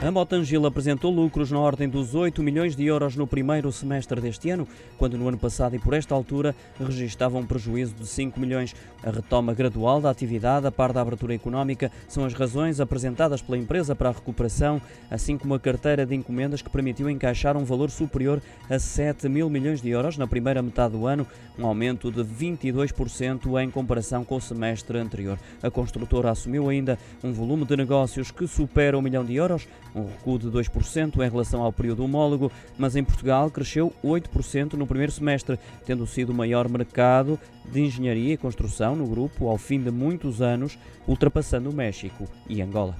A Motangil apresentou lucros na ordem dos 8 milhões de euros no primeiro semestre deste ano, quando no ano passado e por esta altura registava um prejuízo de 5 milhões. A retoma gradual da atividade, a par da abertura económica, são as razões apresentadas pela empresa para a recuperação, assim como a carteira de encomendas que permitiu encaixar um valor superior a 7 mil milhões de euros na primeira metade do ano, um aumento de 22% em comparação com o semestre anterior. A construtora assumiu ainda um volume de negócios que supera o um milhão de euros, um recuo de 2% em relação ao período homólogo, mas em Portugal cresceu 8% no primeiro semestre, tendo sido o maior mercado de engenharia e construção no grupo ao fim de muitos anos, ultrapassando o México e Angola.